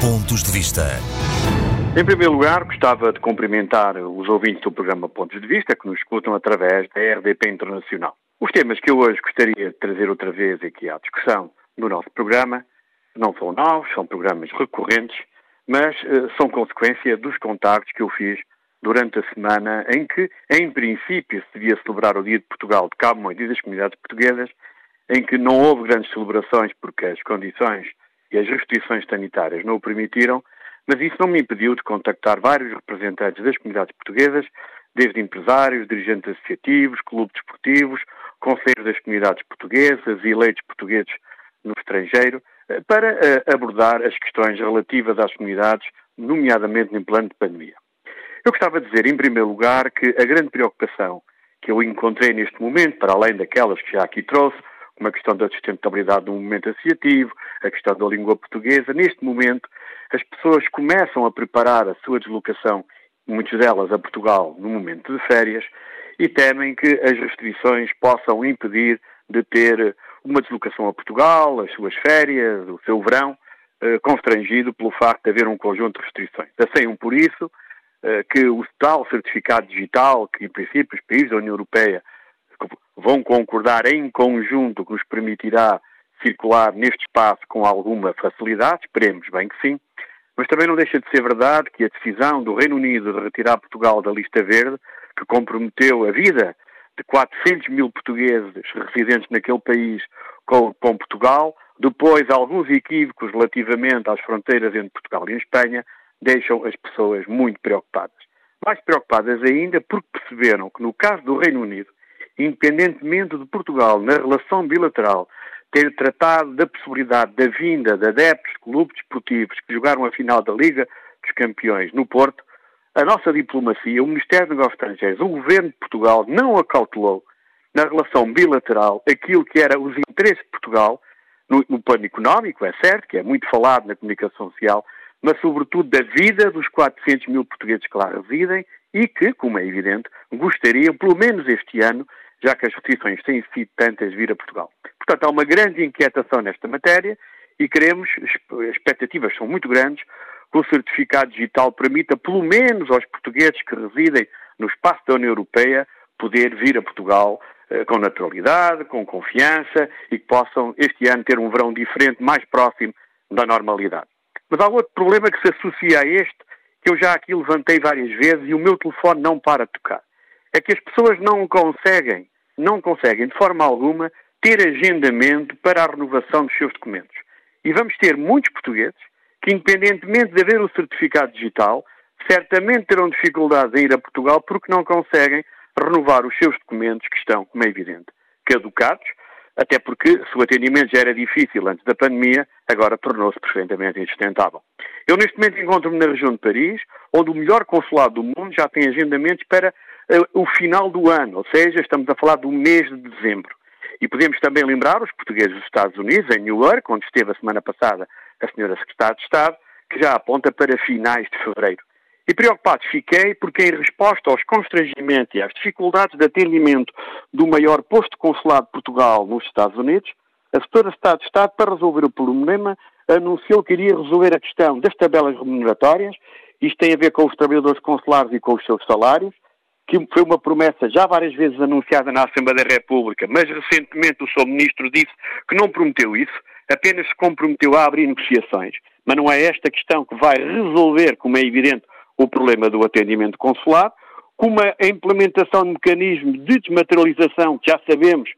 Pontos de Vista. Em primeiro lugar, gostava de cumprimentar os ouvintes do programa Pontos de Vista que nos escutam através da RDP Internacional. Os temas que eu hoje gostaria de trazer outra vez aqui à discussão no nosso programa não são novos, são programas recorrentes, mas uh, são consequência dos contactos que eu fiz durante a semana em que, em princípio, se devia celebrar o Dia de Portugal de Cabo Moedo e das comunidades portuguesas, em que não houve grandes celebrações porque as condições e as restrições sanitárias não o permitiram, mas isso não me impediu de contactar vários representantes das comunidades portuguesas, desde empresários, dirigentes associativos, clubes desportivos, conselhos das comunidades portuguesas e eleitos portugueses no estrangeiro, eh, para eh, abordar as questões relativas às comunidades, nomeadamente em plano de pandemia. Eu gostava de dizer, em primeiro lugar, que a grande preocupação que eu encontrei neste momento, para além daquelas que já aqui trouxe, como a questão da sustentabilidade do movimento associativo, a questão da língua portuguesa, neste momento as pessoas começam a preparar a sua deslocação, muitas delas a Portugal, no momento de férias, e temem que as restrições possam impedir de ter uma deslocação a Portugal, as suas férias, o seu verão, eh, constrangido pelo facto de haver um conjunto de restrições. Asseiam por isso eh, que o tal certificado digital, que em princípio os países da União Europeia vão concordar em conjunto que nos permitirá circular neste espaço com alguma facilidade, esperemos bem que sim, mas também não deixa de ser verdade que a decisão do Reino Unido de retirar Portugal da lista verde, que comprometeu a vida de 400 mil portugueses residentes naquele país com, com Portugal, depois alguns equívocos relativamente às fronteiras entre Portugal e Espanha, deixam as pessoas muito preocupadas. Mais preocupadas ainda porque perceberam que no caso do Reino Unido, independentemente de Portugal, na relação bilateral, ter tratado da possibilidade da vinda de adeptos de clubes desportivos que jogaram a final da Liga dos Campeões no Porto, a nossa diplomacia, o Ministério dos Negócios Estrangeiros, o Governo de Portugal não acautelou na relação bilateral aquilo que era os interesses de Portugal no, no plano económico, é certo, que é muito falado na comunicação social, mas sobretudo da vida dos 400 mil portugueses que lá residem e que, como é evidente, gostariam, pelo menos este ano, já que as restrições têm sido tantas, vir a Portugal. Portanto, há uma grande inquietação nesta matéria e queremos, as expectativas são muito grandes, que o certificado digital permita, pelo menos aos portugueses que residem no espaço da União Europeia, poder vir a Portugal eh, com naturalidade, com confiança e que possam este ano ter um verão diferente, mais próximo da normalidade. Mas há outro problema que se associa a este, que eu já aqui levantei várias vezes e o meu telefone não para de tocar. É que as pessoas não conseguem, não conseguem de forma alguma ter agendamento para a renovação dos seus documentos. E vamos ter muitos portugueses que, independentemente de haver o certificado digital, certamente terão dificuldades em ir a Portugal porque não conseguem renovar os seus documentos que estão, como é evidente, caducados, até porque se o atendimento já era difícil antes da pandemia, agora tornou-se perfeitamente insustentável. Eu neste momento encontro-me na região de Paris, onde o melhor consulado do mundo já tem agendamentos para o final do ano, ou seja, estamos a falar do mês de dezembro. E podemos também lembrar os portugueses dos Estados Unidos, em Newark, onde esteve a semana passada a senhora Secretária de Estado, que já aponta para finais de fevereiro. E preocupado fiquei porque, em resposta aos constrangimentos e às dificuldades de atendimento do maior posto consulado de Portugal nos Estados Unidos, a de Estado de Estado, para resolver o problema, anunciou que iria resolver a questão das tabelas remuneratórias. Isto tem a ver com os trabalhadores consulares e com os seus salários, que foi uma promessa já várias vezes anunciada na Assembleia da República, mas recentemente o Sr. Ministro disse que não prometeu isso, apenas se comprometeu a abrir negociações. Mas não é esta questão que vai resolver, como é evidente, o problema do atendimento consular, como a implementação de mecanismos de desmaterialização, que já sabemos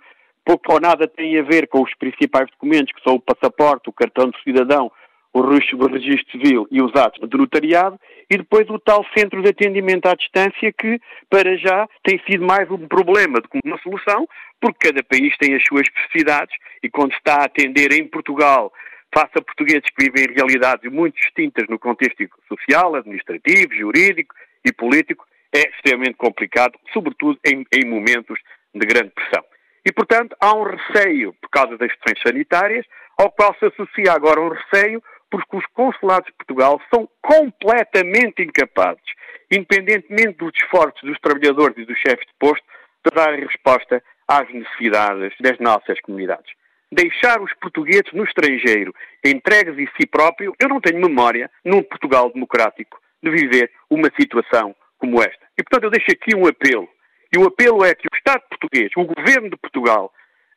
pouco ou nada tem a ver com os principais documentos, que são o passaporte, o cartão de cidadão, o registro civil e os atos de notariado, e depois o tal centro de atendimento à distância que, para já, tem sido mais um problema do que uma solução, porque cada país tem as suas especificidades e quando está a atender em Portugal face a portugueses que vivem em realidades muito distintas no contexto social, administrativo, jurídico e político, é extremamente complicado, sobretudo em, em momentos de grande pressão. E, portanto, há um receio por causa das questões sanitárias, ao qual se associa agora um receio porque os consulados de Portugal são completamente incapazes, independentemente dos esforços dos trabalhadores e dos chefes de posto, de dar resposta às necessidades das nossas comunidades. deixar os portugueses no estrangeiro entregues em si próprio, eu não tenho memória, num Portugal democrático, de viver uma situação como esta. E, portanto, eu deixo aqui um apelo. E o apelo é que o Estado português, o Governo de Portugal,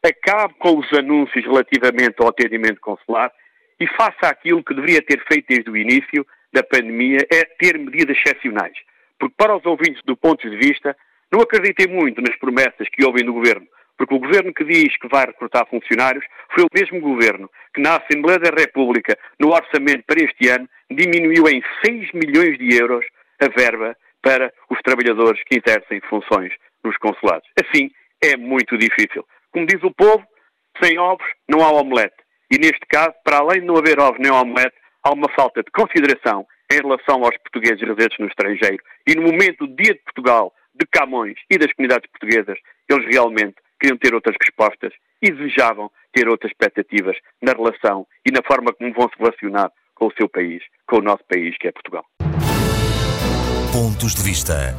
acabe com os anúncios relativamente ao atendimento consular e faça aquilo que deveria ter feito desde o início da pandemia, é ter medidas excepcionais. Porque para os ouvintes do ponto de vista, não acreditem muito nas promessas que ouvem do Governo, porque o Governo que diz que vai recrutar funcionários foi o mesmo Governo que na Assembleia da República, no orçamento para este ano, diminuiu em 6 milhões de euros a verba para os trabalhadores que exercem funções nos consulados. Assim, é muito difícil. Como diz o povo, sem ovos não há omelete. E neste caso, para além de não haver ovos nem omelete, há uma falta de consideração em relação aos portugueses residentes no estrangeiro. E no momento do Dia de Portugal, de Camões e das comunidades portuguesas, eles realmente queriam ter outras respostas e desejavam ter outras expectativas na relação e na forma como vão se relacionar com o seu país, com o nosso país, que é Portugal. Pontos de vista.